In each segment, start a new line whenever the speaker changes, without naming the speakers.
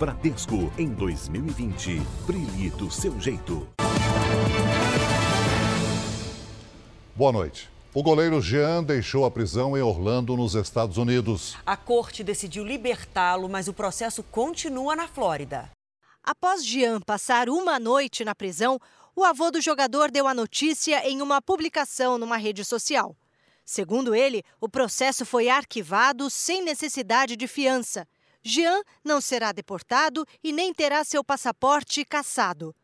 Bradesco em 2020. Brilhe do seu jeito.
Boa noite. O goleiro Jean deixou a prisão em Orlando, nos Estados Unidos.
A corte decidiu libertá-lo, mas o processo continua na Flórida.
Após Jean passar uma noite na prisão, o avô do jogador deu a notícia em uma publicação numa rede social. Segundo ele, o processo foi arquivado sem necessidade de fiança. Jean não será deportado e nem terá seu passaporte cassado.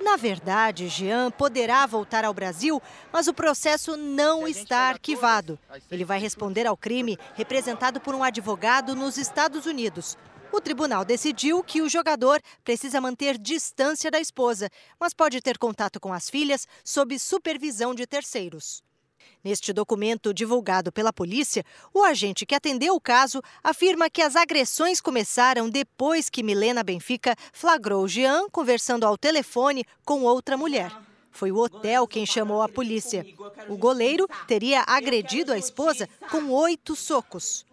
Na verdade, Jean poderá voltar ao Brasil, mas o processo não está arquivado. Ele vai responder ao crime representado por um advogado nos Estados Unidos. O tribunal decidiu que o jogador precisa manter distância da esposa, mas pode ter contato com as filhas sob supervisão de terceiros. Neste documento divulgado pela polícia, o agente que atendeu o caso afirma que as agressões começaram depois que Milena Benfica flagrou Jean conversando ao telefone com outra mulher. Foi o hotel quem chamou a polícia. O goleiro teria agredido a esposa com oito socos.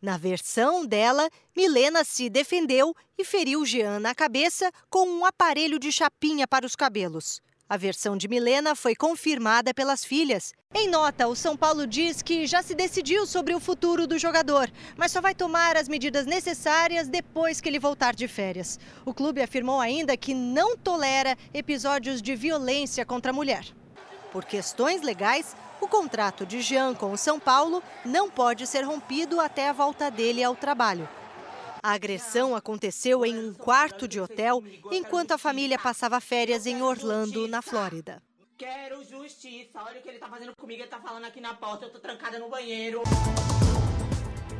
Na versão dela, Milena se defendeu e feriu Jean na cabeça com um aparelho de chapinha para os cabelos. A versão de Milena foi confirmada pelas filhas. Em nota, o São Paulo diz que já se decidiu sobre o futuro do jogador, mas só vai tomar as medidas necessárias depois que ele voltar de férias. O clube afirmou ainda que não tolera episódios de violência contra a mulher. Por questões legais, o contrato de Jean com o São Paulo não pode ser rompido até a volta dele ao trabalho. A agressão aconteceu em um quarto de hotel enquanto a família passava férias em Orlando, na Flórida.
Quero justiça. Olha o que ele tá fazendo comigo. Ele tá falando aqui na porta. Eu tô trancada no banheiro.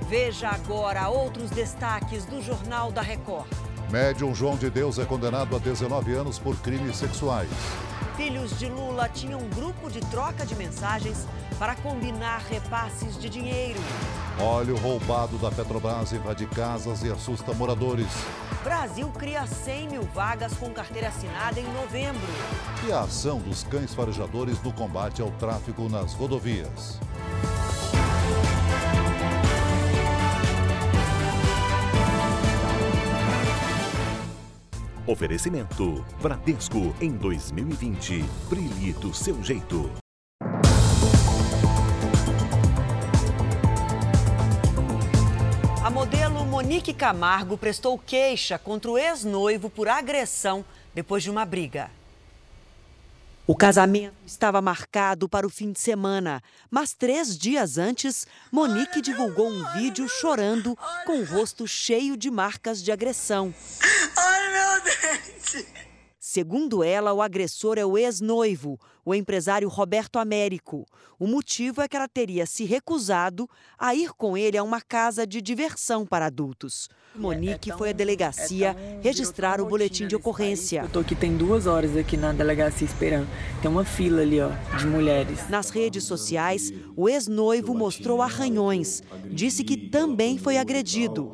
Veja agora outros destaques do Jornal da Record.
Médium João de Deus é condenado a 19 anos por crimes sexuais.
Filhos de Lula tinham um grupo de troca de mensagens para combinar repasses de dinheiro.
Óleo roubado da Petrobras invade casas e assusta moradores.
Brasil cria 100 mil vagas com carteira assinada em novembro.
E a ação dos cães farejadores no combate ao tráfico nas rodovias.
Oferecimento Bradesco em 2020. Brilhe do seu jeito.
Monique Camargo prestou queixa contra o ex-noivo por agressão depois de uma briga. O casamento estava marcado para o fim de semana, mas três dias antes, Monique divulgou um vídeo chorando com o rosto cheio de marcas de agressão.
Ai, meu dente!
Segundo ela, o agressor é o ex-noivo, o empresário Roberto Américo. O motivo é que ela teria se recusado a ir com ele a uma casa de diversão para adultos. Monique foi à delegacia registrar o boletim de ocorrência.
Eu tô aqui tem duas horas aqui na delegacia esperando. Tem uma fila ali, ó, de mulheres.
Nas redes sociais, o ex-noivo mostrou arranhões. Disse que também foi agredido.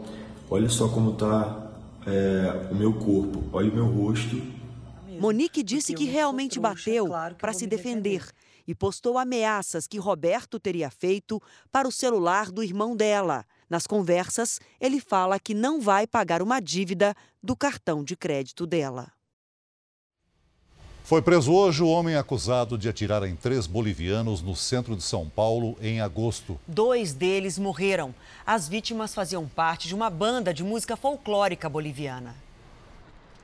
Olha só como tá é, o meu corpo. Olha o meu rosto.
Monique disse que realmente bateu para se defender e postou ameaças que Roberto teria feito para o celular do irmão dela. Nas conversas, ele fala que não vai pagar uma dívida do cartão de crédito dela.
Foi preso hoje o homem acusado de atirar em três bolivianos no centro de São Paulo em agosto.
Dois deles morreram. As vítimas faziam parte de uma banda de música folclórica boliviana.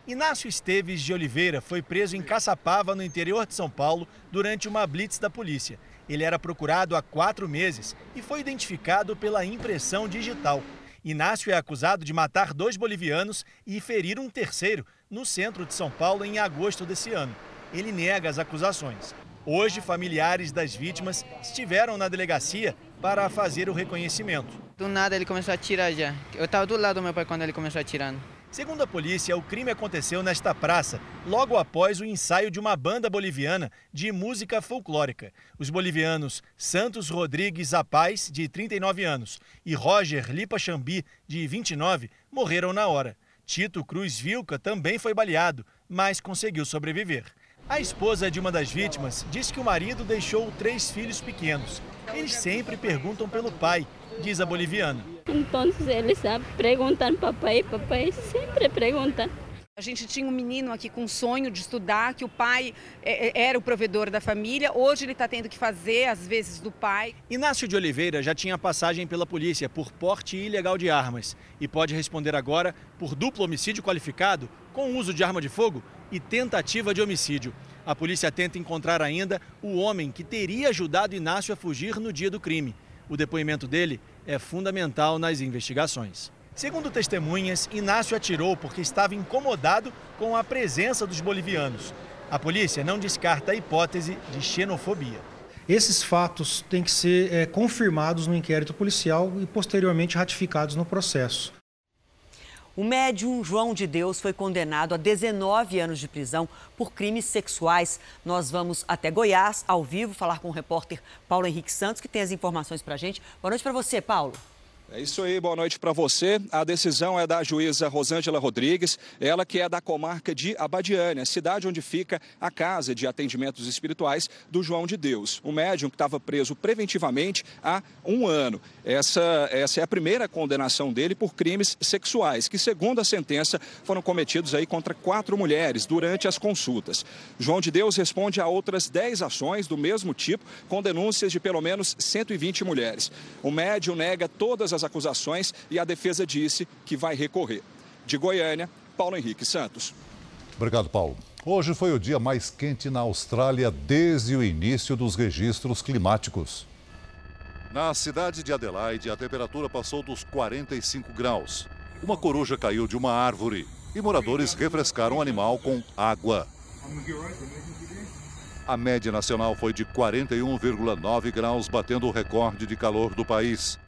Inácio Esteves de Oliveira foi preso em Caçapava, no interior de São Paulo, durante uma blitz da polícia. Ele era procurado há quatro meses e foi identificado pela impressão digital. Inácio é acusado de matar dois bolivianos e ferir um terceiro no centro de São Paulo em agosto desse ano. Ele nega as acusações. Hoje, familiares das vítimas estiveram na delegacia para fazer o reconhecimento.
Do nada ele começou a atirar já. Eu estava do lado do meu pai quando ele começou atirando.
Segundo a polícia, o crime aconteceu nesta praça, logo após o ensaio de uma banda boliviana de música folclórica. Os bolivianos Santos Rodrigues Apaz, de 39 anos, e Roger Lipa Chambi, de 29, morreram na hora. Tito Cruz Vilca também foi baleado, mas conseguiu sobreviver. A esposa de uma das vítimas disse que o marido deixou três filhos pequenos. Eles sempre perguntam pelo pai diz a boliviana.
Então eles perguntam papai, papai sempre perguntam.
A gente tinha um menino aqui com um sonho de estudar, que o pai é, é, era o provedor da família. Hoje ele está tendo que fazer, às vezes, do pai.
Inácio de Oliveira já tinha passagem pela polícia por porte ilegal de armas e pode responder agora por duplo homicídio qualificado com uso de arma de fogo e tentativa de homicídio. A polícia tenta encontrar ainda o homem que teria ajudado Inácio a fugir no dia do crime. O depoimento dele é fundamental nas investigações. Segundo testemunhas, Inácio atirou porque estava incomodado com a presença dos bolivianos. A polícia não descarta a hipótese de xenofobia.
Esses fatos têm que ser é, confirmados no inquérito policial e posteriormente ratificados no processo.
O médium João de Deus foi condenado a 19 anos de prisão por crimes sexuais. Nós vamos até Goiás, ao vivo, falar com o repórter Paulo Henrique Santos, que tem as informações para a gente. Boa noite para você, Paulo.
É isso aí, boa noite para você. A decisão é da juíza Rosângela Rodrigues, ela que é da comarca de Abadiânia, cidade onde fica a casa de atendimentos espirituais do João de Deus, um médium que estava preso preventivamente há um ano. Essa, essa é a primeira condenação dele por crimes sexuais, que, segundo a sentença, foram cometidos aí contra quatro mulheres durante as consultas. João de Deus responde a outras dez ações do mesmo tipo, com denúncias de pelo menos 120 mulheres. O médium nega todas as acusações e a defesa disse que vai recorrer. De Goiânia, Paulo Henrique Santos.
Obrigado, Paulo. Hoje foi o dia mais quente na Austrália desde o início dos registros climáticos. Na cidade de Adelaide, a temperatura passou dos 45 graus. Uma coruja caiu de uma árvore e moradores refrescaram o animal com água. A média nacional foi de 41,9 graus, batendo o recorde de calor do país.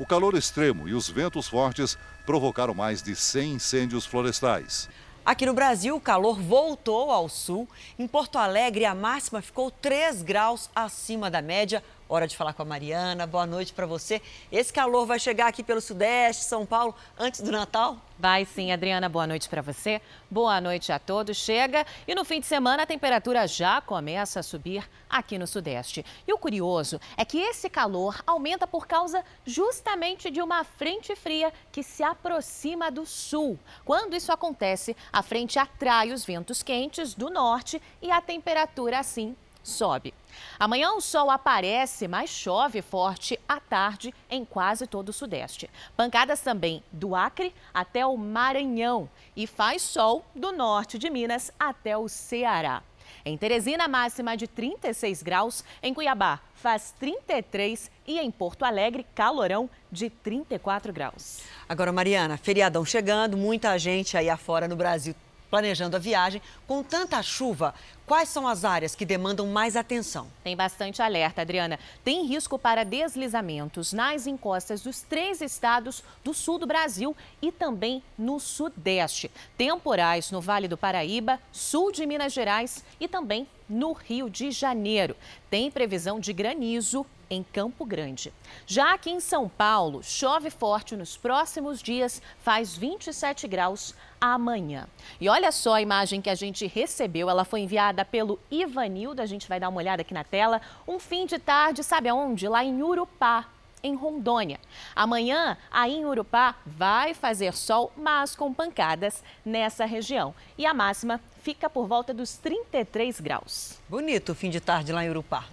O calor extremo e os ventos fortes provocaram mais de 100 incêndios florestais.
Aqui no Brasil, o calor voltou ao sul. Em Porto Alegre, a máxima ficou 3 graus acima da média. Hora de falar com a Mariana. Boa noite para você. Esse calor vai chegar aqui pelo Sudeste, São Paulo, antes do Natal?
Vai sim, Adriana. Boa noite para você. Boa noite a todos. Chega e no fim de semana a temperatura já começa a subir aqui no Sudeste. E o curioso é que esse calor aumenta por causa justamente de uma frente fria que se aproxima do sul. Quando isso acontece, a frente atrai os ventos quentes do norte e a temperatura assim sobe. Amanhã o sol aparece, mas chove forte à tarde em quase todo o sudeste. Pancadas também do Acre até o Maranhão e faz sol do norte de Minas até o Ceará. Em Teresina, máxima de 36 graus. Em Cuiabá, faz 33 e em Porto Alegre, calorão de 34 graus.
Agora, Mariana, feriadão chegando, muita gente aí afora no Brasil planejando a viagem. Com tanta chuva, quais são as áreas que demandam mais atenção?
Tem bastante alerta, Adriana. Tem risco para deslizamentos nas encostas dos três estados do sul do Brasil e também no sudeste. Temporais no Vale do Paraíba, sul de Minas Gerais e também no Rio de Janeiro. Tem previsão de granizo em Campo Grande. Já aqui em São Paulo, chove forte nos próximos dias, faz 27 graus amanhã. E olha só a imagem que a gente recebeu, ela foi enviada pelo Ivanildo, a gente vai dar uma olhada aqui na tela. Um fim de tarde, sabe aonde? Lá em Urupá, em Rondônia. Amanhã, aí em Urupá, vai fazer sol, mas com pancadas nessa região. E a máxima fica por volta dos 33 graus.
Bonito o fim de tarde lá em Urupá.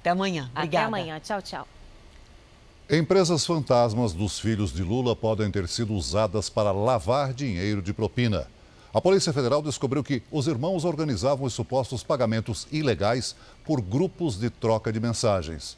Até amanhã. Obrigada.
Até amanhã. Tchau, tchau.
Empresas fantasmas dos filhos de Lula podem ter sido usadas para lavar dinheiro de propina. A Polícia Federal descobriu que os irmãos organizavam os supostos pagamentos ilegais por grupos de troca de mensagens.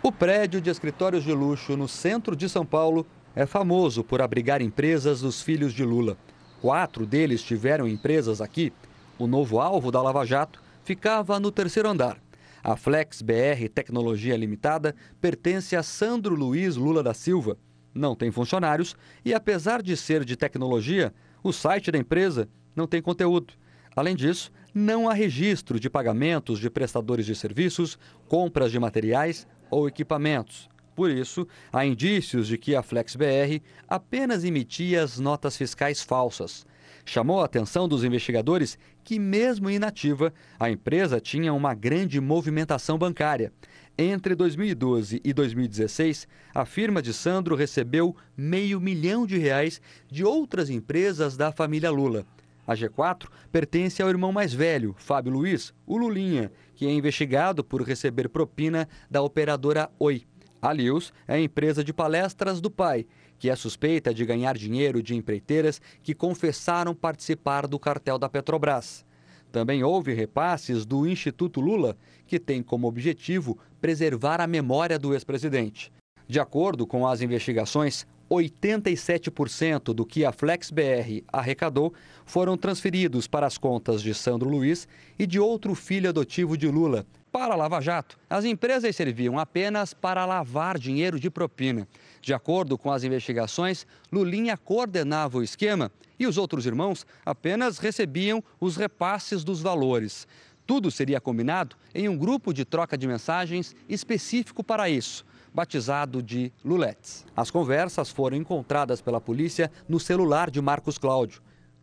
O prédio de escritórios de luxo no centro de São Paulo é famoso por abrigar empresas dos filhos de Lula. Quatro deles tiveram empresas aqui. O novo alvo da Lava Jato ficava no terceiro andar. A Flex BR Tecnologia Limitada pertence a Sandro Luiz Lula da Silva. Não tem funcionários e, apesar de ser de tecnologia, o site da empresa não tem conteúdo. Além disso, não há registro de pagamentos de prestadores de serviços, compras de materiais ou equipamentos. Por isso, há indícios de que a FlexBR apenas emitia as notas fiscais falsas. Chamou a atenção dos investigadores que, mesmo inativa, a empresa tinha uma grande movimentação bancária. Entre 2012 e 2016, a firma de Sandro recebeu meio milhão de reais de outras empresas da família Lula. A G4 pertence ao irmão mais velho, Fábio Luiz, o Lulinha, que é investigado por receber propina da operadora Oi. A Lius é a empresa de palestras do pai, que é suspeita de ganhar dinheiro de empreiteiras que confessaram participar do cartel da Petrobras. Também houve repasses do Instituto Lula, que tem como objetivo preservar a memória do ex-presidente. De acordo com as investigações, 87% do que a FlexBR arrecadou foram transferidos para as contas de Sandro Luiz e de outro filho adotivo de Lula. Para a Lava Jato, as empresas serviam apenas para lavar dinheiro de propina. De acordo com as investigações, Lulinha coordenava o esquema e os outros irmãos apenas recebiam os repasses dos valores. Tudo seria combinado em um grupo de troca de mensagens específico para isso, batizado de Lulettes. As conversas foram encontradas pela polícia no celular de Marcos Cláudio.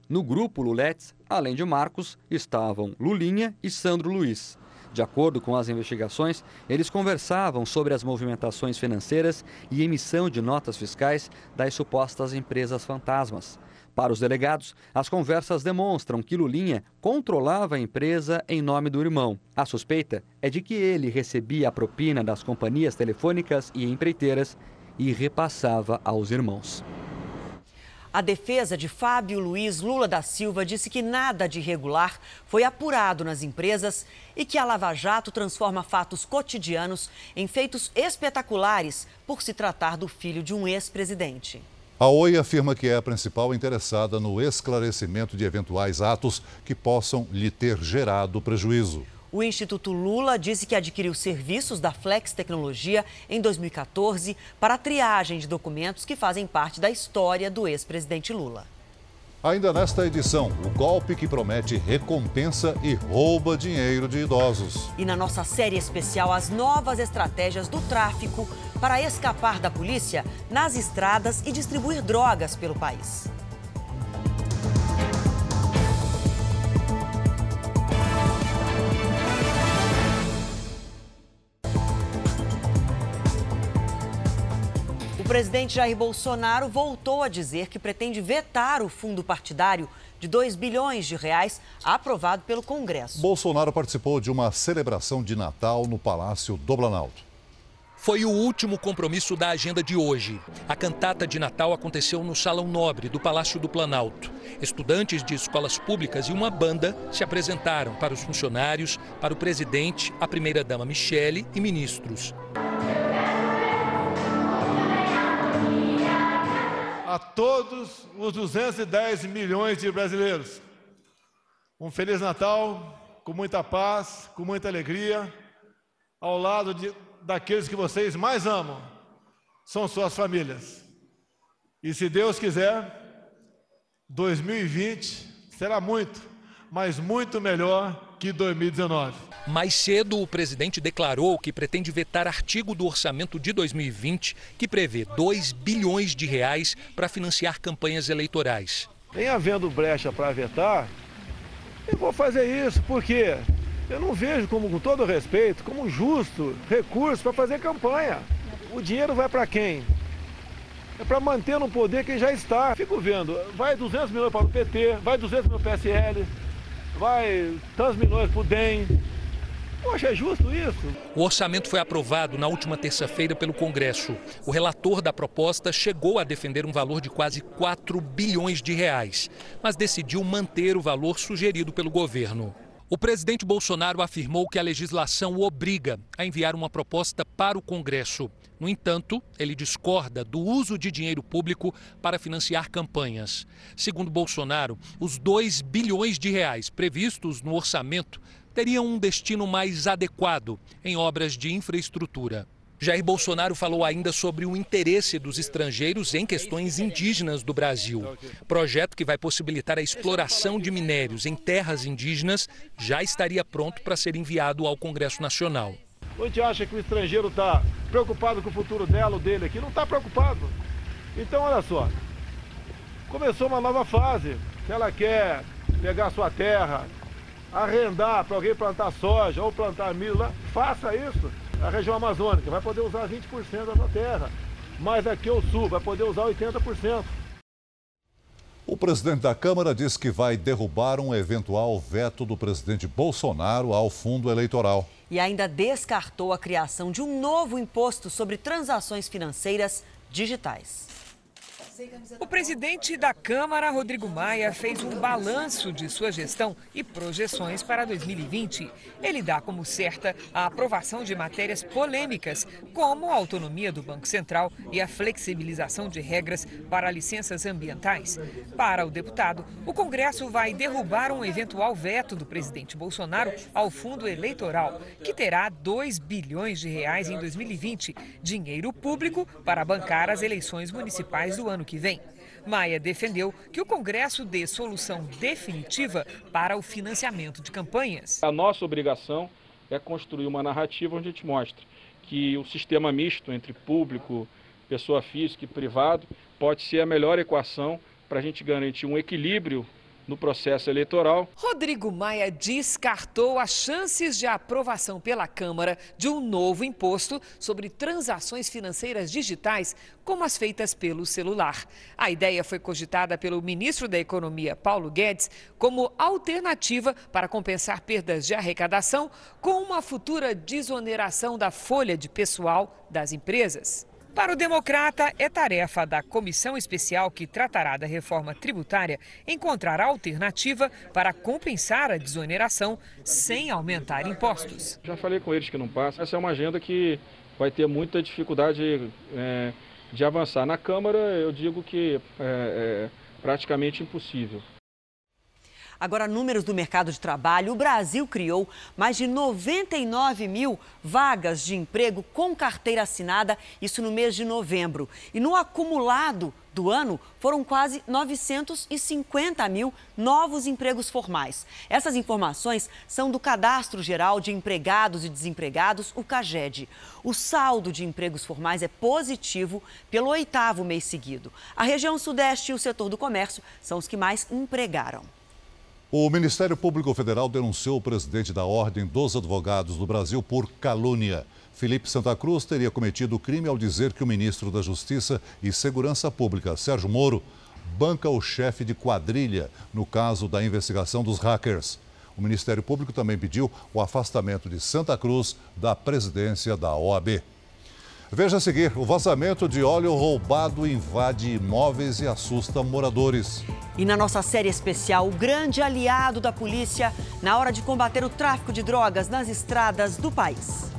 No grupo Lulettes, além de Marcos, estavam Lulinha e Sandro Luiz. De acordo com as investigações, eles conversavam sobre as movimentações financeiras e emissão de notas fiscais das supostas empresas fantasmas. Para os delegados, as conversas demonstram que Lulinha controlava a empresa em nome do irmão. A suspeita é de que ele recebia a propina das companhias telefônicas e empreiteiras e repassava aos irmãos.
A defesa de Fábio Luiz Lula da Silva disse que nada de irregular foi apurado nas empresas e que a Lava Jato transforma fatos cotidianos em feitos espetaculares por se tratar do filho de um ex-presidente.
A Oi afirma que é a principal interessada no esclarecimento de eventuais atos que possam lhe ter gerado prejuízo.
O Instituto Lula disse que adquiriu serviços da Flex Tecnologia em 2014 para a triagem de documentos que fazem parte da história do ex-presidente Lula.
Ainda nesta edição, o golpe que promete recompensa e rouba dinheiro de idosos.
E na nossa série especial, as novas estratégias do tráfico para escapar da polícia nas estradas e distribuir drogas pelo país. Presidente Jair Bolsonaro voltou a dizer que pretende vetar o fundo partidário de 2 bilhões de reais aprovado pelo Congresso.
Bolsonaro participou de uma celebração de Natal no Palácio do Planalto.
Foi o último compromisso da agenda de hoje. A cantata de Natal aconteceu no Salão Nobre do Palácio do Planalto. Estudantes de escolas públicas e uma banda se apresentaram para os funcionários, para o presidente, a primeira-dama Michele e ministros.
A todos os 210 milhões de brasileiros. Um Feliz Natal, com muita paz, com muita alegria, ao lado de, daqueles que vocês mais amam, são suas famílias. E se Deus quiser, 2020 será muito, mas muito melhor que 2019.
Mais cedo, o presidente declarou que pretende vetar artigo do orçamento de 2020 que prevê 2 bilhões de reais para financiar campanhas eleitorais.
Em havendo brecha para vetar, eu vou fazer isso, porque eu não vejo como, com todo respeito, como justo recurso para fazer campanha. O dinheiro vai para quem? É para manter no poder quem já está. Fico vendo, vai 200 milhões para o PT, vai 200 milhões para o PSL, vai tantos milhões para o DEM. Poxa, é justo isso?
O orçamento foi aprovado na última terça-feira pelo Congresso. O relator da proposta chegou a defender um valor de quase 4 bilhões de reais, mas decidiu manter o valor sugerido pelo governo. O presidente Bolsonaro afirmou que a legislação o obriga a enviar uma proposta para o Congresso. No entanto, ele discorda do uso de dinheiro público para financiar campanhas. Segundo Bolsonaro, os 2 bilhões de reais previstos no orçamento teriam um destino mais adequado em obras de infraestrutura. Jair Bolsonaro falou ainda sobre o interesse dos estrangeiros em questões indígenas do Brasil. Projeto que vai possibilitar a exploração de minérios em terras indígenas já estaria pronto para ser enviado ao Congresso Nacional.
A gente acha que o estrangeiro está preocupado com o futuro dela ou dele aqui. Não está preocupado. Então, olha só. Começou uma nova fase. Se ela quer pegar sua terra, arrendar para alguém plantar soja ou plantar milho lá, faça isso. a região amazônica vai poder usar 20% da sua terra, mas aqui o sul vai poder usar 80%.
O presidente da Câmara diz que vai derrubar um eventual veto do presidente Bolsonaro ao fundo eleitoral.
E ainda descartou a criação de um novo imposto sobre transações financeiras digitais.
O presidente da Câmara, Rodrigo Maia, fez um balanço de sua gestão e projeções para 2020. Ele dá como certa a aprovação de matérias polêmicas, como a autonomia do Banco Central e a flexibilização de regras para licenças ambientais. Para o deputado, o Congresso vai derrubar um eventual veto do presidente Bolsonaro ao fundo eleitoral, que terá 2 bilhões de reais em 2020, dinheiro público para bancar as eleições municipais do ano que vem. Maia defendeu que o Congresso dê solução definitiva para o financiamento de campanhas.
A nossa obrigação é construir uma narrativa onde a gente mostre que o sistema misto entre público, pessoa física e privado pode ser a melhor equação para a gente garantir um equilíbrio no processo eleitoral.
Rodrigo Maia descartou as chances de aprovação pela Câmara de um novo imposto sobre transações financeiras digitais, como as feitas pelo celular. A ideia foi cogitada pelo ministro da Economia, Paulo Guedes, como alternativa para compensar perdas de arrecadação com uma futura desoneração da folha de pessoal das empresas. Para o democrata, é tarefa da comissão especial que tratará da reforma tributária encontrar alternativa para compensar a desoneração sem aumentar impostos.
Já falei com eles que não passa. Essa é uma agenda que vai ter muita dificuldade é, de avançar. Na Câmara, eu digo que é, é praticamente impossível.
Agora, números do mercado de trabalho. O Brasil criou mais de 99 mil vagas de emprego com carteira assinada, isso no mês de novembro. E no acumulado do ano, foram quase 950 mil novos empregos formais. Essas informações são do Cadastro Geral de Empregados e Desempregados, o CAGED. O saldo de empregos formais é positivo pelo oitavo mês seguido. A região Sudeste e o setor do comércio são os que mais empregaram.
O Ministério Público Federal denunciou o presidente da Ordem dos Advogados do Brasil por calúnia. Felipe Santa Cruz teria cometido o crime ao dizer que o ministro da Justiça e Segurança Pública, Sérgio Moro, banca o chefe de quadrilha no caso da investigação dos hackers. O Ministério Público também pediu o afastamento de Santa Cruz da presidência da OAB. Veja a seguir: o vazamento de óleo roubado invade imóveis e assusta moradores.
E na nossa série especial, o grande aliado da polícia na hora de combater o tráfico de drogas nas estradas do país.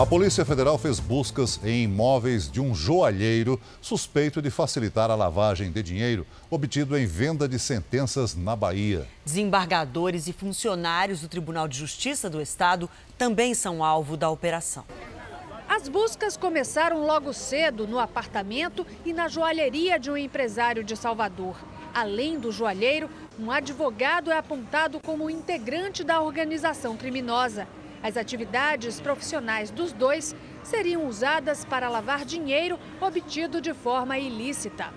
A Polícia Federal fez buscas em imóveis de um joalheiro suspeito de facilitar a lavagem de dinheiro obtido em venda de sentenças na Bahia.
Desembargadores e funcionários do Tribunal de Justiça do Estado também são alvo da operação.
As buscas começaram logo cedo no apartamento e na joalheria de um empresário de Salvador. Além do joalheiro, um advogado é apontado como integrante da organização criminosa. As atividades profissionais dos dois seriam usadas para lavar dinheiro obtido de forma ilícita.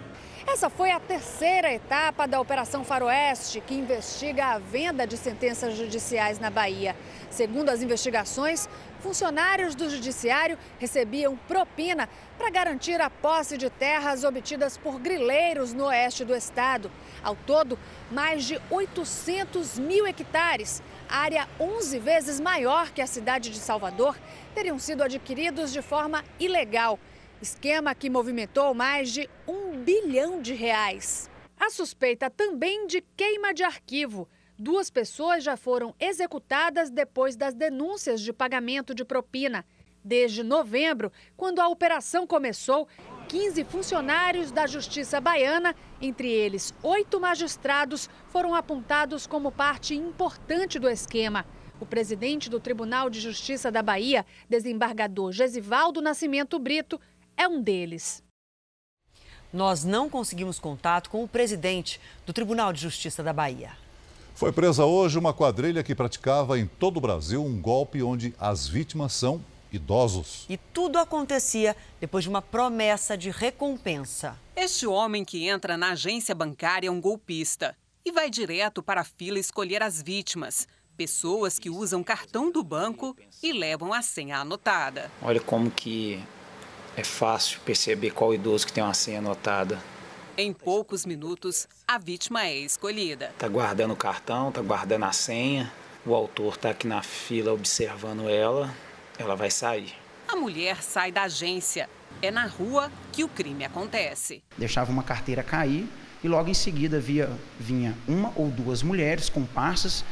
Essa foi a terceira etapa da Operação Faroeste, que investiga a venda de sentenças judiciais na Bahia. Segundo as investigações, funcionários do Judiciário recebiam propina para garantir a posse de terras obtidas por grileiros no oeste do estado. Ao todo, mais de 800 mil hectares área 11 vezes maior que a cidade de Salvador, teriam sido adquiridos de forma ilegal. Esquema que movimentou mais de um bilhão de reais. A suspeita também de queima de arquivo. Duas pessoas já foram executadas depois das denúncias de pagamento de propina. Desde novembro, quando a operação começou, 15 funcionários da Justiça Baiana, entre eles oito magistrados, foram apontados como parte importante do esquema. O presidente do Tribunal de Justiça da Bahia, desembargador Gesivaldo Nascimento Brito, é um deles.
Nós não conseguimos contato com o presidente do Tribunal de Justiça da Bahia.
Foi presa hoje uma quadrilha que praticava em todo o Brasil um golpe onde as vítimas são idosos.
E tudo acontecia depois de uma promessa de recompensa.
Este homem que entra na agência bancária é um golpista e vai direto para a fila escolher as vítimas. Pessoas que usam cartão do banco e levam a senha anotada.
Olha como que é fácil perceber qual idoso que tem uma senha anotada.
Em poucos minutos, a vítima é escolhida.
Está guardando o cartão, está guardando a senha. O autor está aqui na fila observando ela. Ela vai sair.
A mulher sai da agência. É na rua que o crime acontece.
Deixava uma carteira cair e logo em seguida via, vinha uma ou duas mulheres comparsas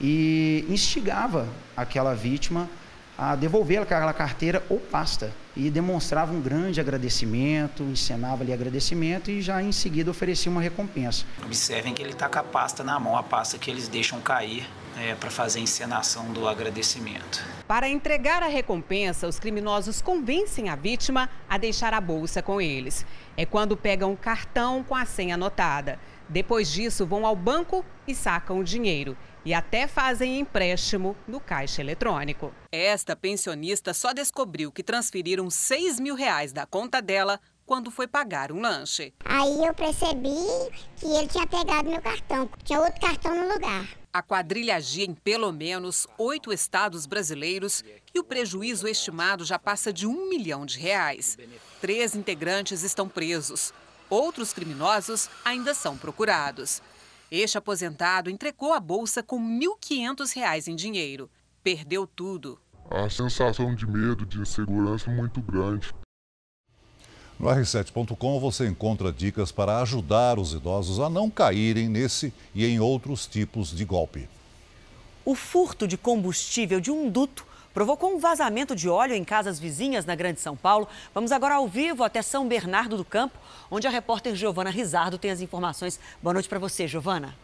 e instigava aquela vítima a devolver aquela carteira ou pasta e demonstrava um grande agradecimento, encenava ali agradecimento e já em seguida oferecia uma recompensa.
Observem que ele está com a pasta na mão, a pasta que eles deixam cair é, para fazer a encenação do agradecimento.
Para entregar a recompensa, os criminosos convencem a vítima a deixar a bolsa com eles. É quando pegam um cartão com a senha anotada. Depois disso, vão ao banco e sacam o dinheiro e até fazem empréstimo no caixa eletrônico. Esta pensionista só descobriu que transferiram 6 mil reais da conta dela quando foi pagar um lanche.
Aí eu percebi que ele tinha pegado meu cartão, tinha outro cartão no lugar.
A quadrilha agia em pelo menos oito estados brasileiros e o prejuízo estimado já passa de um milhão de reais. Três integrantes estão presos. Outros criminosos ainda são procurados. Este aposentado entregou a bolsa com R$ 1.500 em dinheiro. Perdeu tudo.
A sensação de medo, de insegurança é muito grande.
No r7.com você encontra dicas para ajudar os idosos a não caírem nesse e em outros tipos de golpe.
O furto de combustível de um duto provocou um vazamento de óleo em casas vizinhas na Grande São Paulo. Vamos agora ao vivo até São Bernardo do Campo, onde a repórter Giovana Rizardo tem as informações. Boa noite para você, Giovana.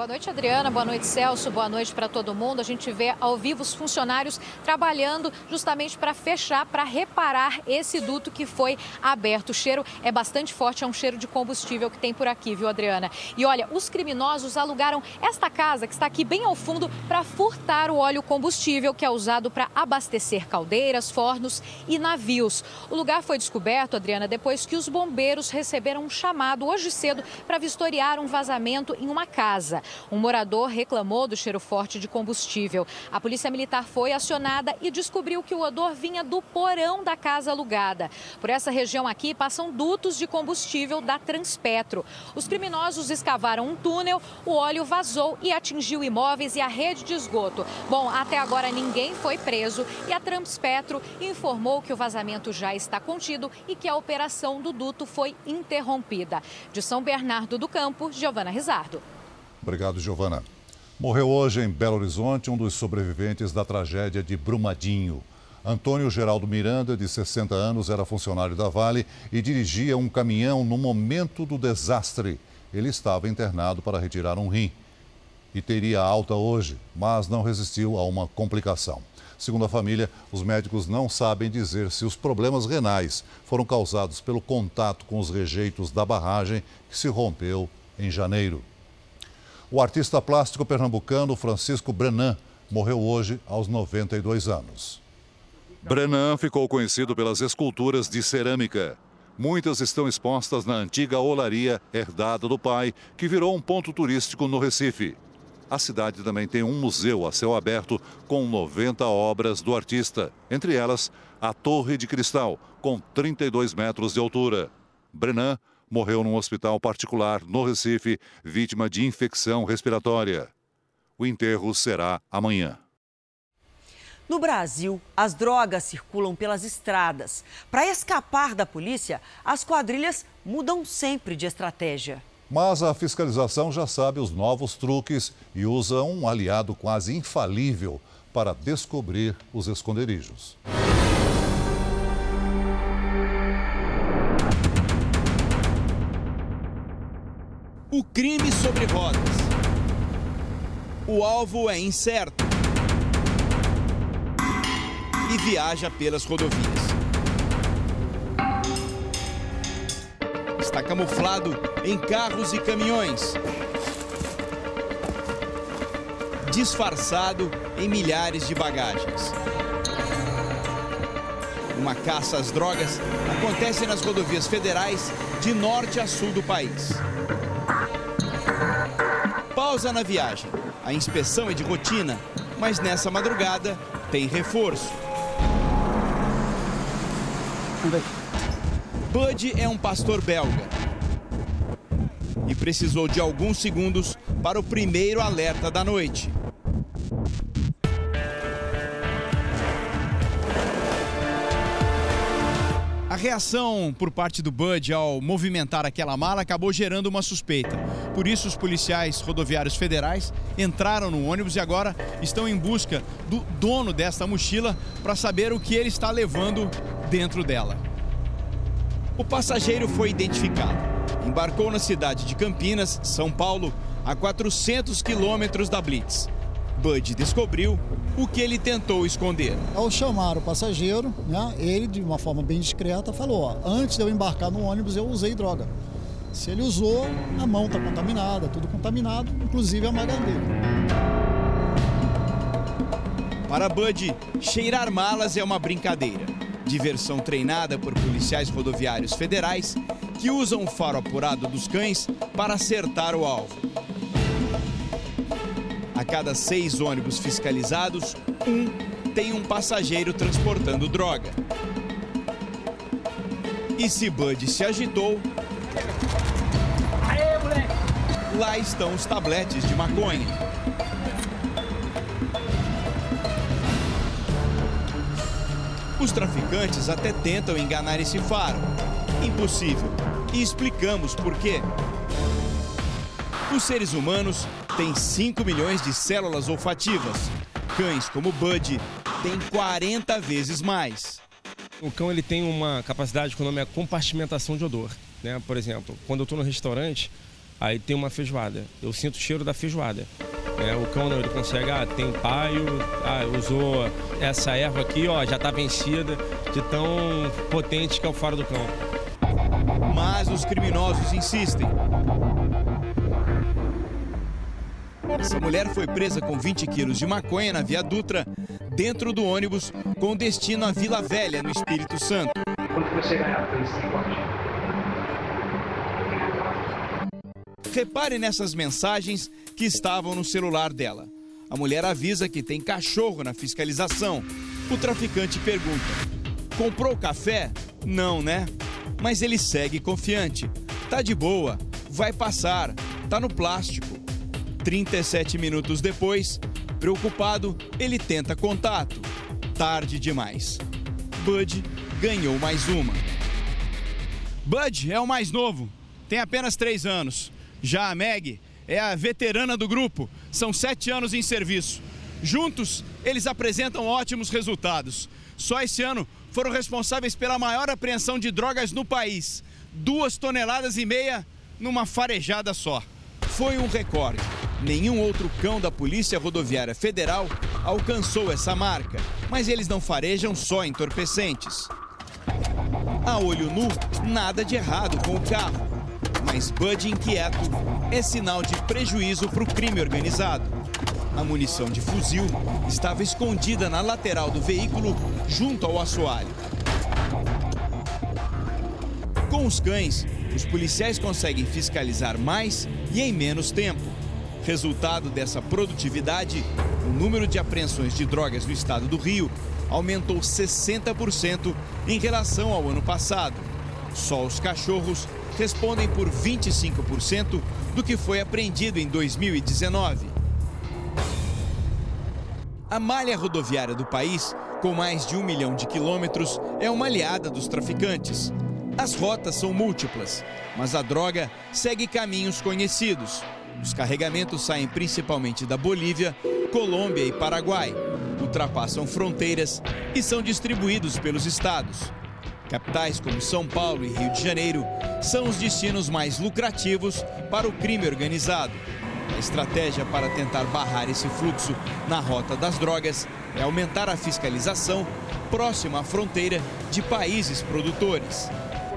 Boa noite, Adriana. Boa noite, Celso. Boa noite para todo mundo. A gente vê ao vivo os funcionários trabalhando justamente para fechar, para reparar esse duto que foi aberto. O cheiro é bastante forte, é um cheiro de combustível que tem por aqui, viu, Adriana? E olha, os criminosos alugaram esta casa que está aqui bem ao fundo para furtar o óleo combustível que é usado para abastecer caldeiras, fornos e navios. O lugar foi descoberto, Adriana, depois que os bombeiros receberam um chamado hoje cedo para vistoriar um vazamento em uma casa. Um morador reclamou do cheiro forte de combustível. A polícia militar foi acionada e descobriu que o odor vinha do porão da casa alugada. Por essa região aqui passam dutos de combustível da Transpetro. Os criminosos escavaram um túnel, o óleo vazou e atingiu imóveis e a rede de esgoto. Bom, até agora ninguém foi preso e a Transpetro informou que o vazamento já está contido e que a operação do duto foi interrompida. De São Bernardo do Campo, Giovana Rizardo.
Obrigado, Giovana. Morreu hoje em Belo Horizonte um dos sobreviventes da tragédia de Brumadinho. Antônio Geraldo Miranda, de 60 anos, era funcionário da Vale e dirigia um caminhão no momento do desastre. Ele estava internado para retirar um rim e teria alta hoje, mas não resistiu a uma complicação. Segundo a família, os médicos não sabem dizer se os problemas renais foram causados pelo contato com os rejeitos da barragem que se rompeu em janeiro. O artista plástico pernambucano Francisco Brenan morreu hoje aos 92 anos. Brenan ficou conhecido pelas esculturas de cerâmica. Muitas estão expostas na antiga olaria herdada do pai, que virou um ponto turístico no Recife. A cidade também tem um museu a céu aberto com 90 obras do artista, entre elas a Torre de Cristal, com 32 metros de altura. Brenan morreu num hospital particular no Recife, vítima de infecção respiratória. O enterro será amanhã.
No Brasil, as drogas circulam pelas estradas. Para escapar da polícia, as quadrilhas mudam sempre de estratégia.
Mas a fiscalização já sabe os novos truques e usa um aliado quase infalível para descobrir os esconderijos.
O crime sobre rodas. O alvo é incerto e viaja pelas rodovias. Está camuflado em carros e caminhões. disfarçado em milhares de bagagens. Uma caça às drogas acontece nas rodovias federais de norte a sul do país. Pausa na viagem. A inspeção é de rotina, mas nessa madrugada tem reforço. Bud é um pastor belga e precisou de alguns segundos para o primeiro alerta da noite. A reação por parte do Bud ao movimentar aquela mala acabou gerando uma suspeita. Por isso, os policiais rodoviários federais entraram no ônibus e agora estão em busca do dono desta mochila para saber o que ele está levando dentro dela. O passageiro foi identificado. Embarcou na cidade de Campinas, São Paulo, a 400 quilômetros da Blitz. Bud descobriu o que ele tentou esconder.
Ao chamar o passageiro, né, ele, de uma forma bem discreta, falou: ó, antes de eu embarcar no ônibus, eu usei droga. Se ele usou, a mão está contaminada, tudo contaminado, inclusive a magalhães.
Para Bud, cheirar malas é uma brincadeira. Diversão treinada por policiais rodoviários federais que usam o faro apurado dos cães para acertar o alvo. A cada seis ônibus fiscalizados, um tem um passageiro transportando droga. E se Bud se agitou, lá estão os tabletes de maconha. Os traficantes até tentam enganar esse faro. Impossível. E explicamos por quê. Os seres humanos têm 5 milhões de células olfativas. Cães como Bud têm 40 vezes mais.
O cão ele tem uma capacidade que o nome é compartimentação de odor. Né? Por exemplo, quando eu estou no restaurante, aí tem uma feijoada. Eu sinto o cheiro da feijoada. É, o cão não, ele consegue, ah, tem paio, ah, usou essa erva aqui, ó, já está vencida, de tão potente que é o faro do cão.
Mas os criminosos insistem. Essa mulher foi presa com 20 quilos de maconha na Via Dutra, dentro do ônibus, com destino à Vila Velha, no Espírito Santo.
Quanto você ganhar por esse
Repare nessas mensagens que estavam no celular dela. A mulher avisa que tem cachorro na fiscalização. O traficante pergunta: Comprou café? Não, né? Mas ele segue confiante. Tá de boa, vai passar, tá no plástico. 37 minutos depois, preocupado, ele tenta contato. Tarde demais. Bud ganhou mais uma. Bud é o mais novo, tem apenas 3 anos. Já a Meg é a veterana do grupo, são sete anos em serviço. Juntos, eles apresentam ótimos resultados. Só esse ano foram responsáveis pela maior apreensão de drogas no país. Duas toneladas e meia numa farejada só. Foi um recorde. Nenhum outro cão da Polícia Rodoviária Federal alcançou essa marca. Mas eles não farejam só entorpecentes. A olho nu, nada de errado com o carro mas Bud inquieto é sinal de prejuízo para o crime organizado. A munição de fuzil estava escondida na lateral do veículo, junto ao assoalho. Com os cães, os policiais conseguem fiscalizar mais e em menos tempo. Resultado dessa produtividade, o número de apreensões de drogas no estado do Rio aumentou 60% em relação ao ano passado. Só os cachorros respondem por 25% do que foi apreendido em 2019. A malha rodoviária do país, com mais de um milhão de quilômetros, é uma aliada dos traficantes. As rotas são múltiplas, mas a droga segue caminhos conhecidos. Os carregamentos saem principalmente da Bolívia, Colômbia e Paraguai, ultrapassam fronteiras e são distribuídos pelos estados. Capitais como São Paulo e Rio de Janeiro são os destinos mais lucrativos para o crime organizado. A estratégia para tentar barrar esse fluxo na rota das drogas é aumentar a fiscalização próxima à fronteira de países produtores.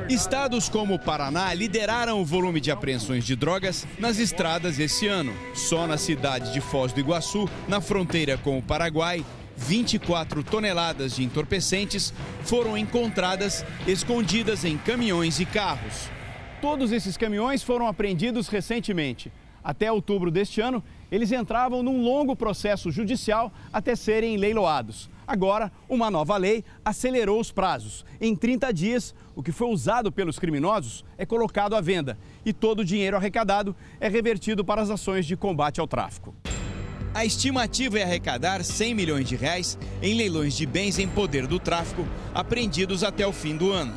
Estados como o Paraná lideraram o volume de apreensões de drogas nas estradas esse ano. Só na cidade de Foz do Iguaçu, na fronteira com o Paraguai, 24 toneladas de entorpecentes foram encontradas escondidas em caminhões e carros. Todos esses caminhões foram apreendidos recentemente. Até outubro deste ano, eles entravam num longo processo judicial até serem leiloados. Agora, uma nova lei acelerou os prazos. Em 30 dias, o que foi usado pelos criminosos é colocado à venda e todo o dinheiro arrecadado é revertido para as ações de combate ao tráfico. A estimativa é arrecadar 100 milhões de reais em leilões de bens em poder do tráfico apreendidos até o fim do ano.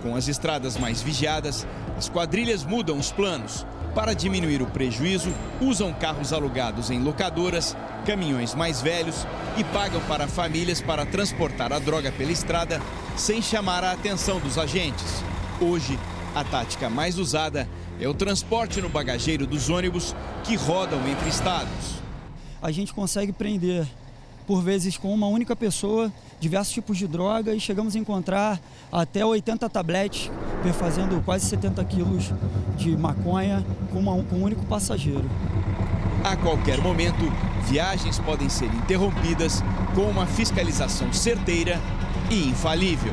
Com as estradas mais vigiadas, as quadrilhas mudam os planos. Para diminuir o prejuízo, usam carros alugados em locadoras, caminhões mais velhos e pagam para famílias para transportar a droga pela estrada sem chamar a atenção dos agentes. Hoje, a tática mais usada é o transporte no bagageiro dos ônibus que rodam entre estados.
A gente consegue prender, por vezes com uma única pessoa, diversos tipos de droga e chegamos a encontrar até 80 tabletes, fazendo quase 70 quilos de maconha com, uma, com um único passageiro.
A qualquer momento, viagens podem ser interrompidas com uma fiscalização certeira e infalível.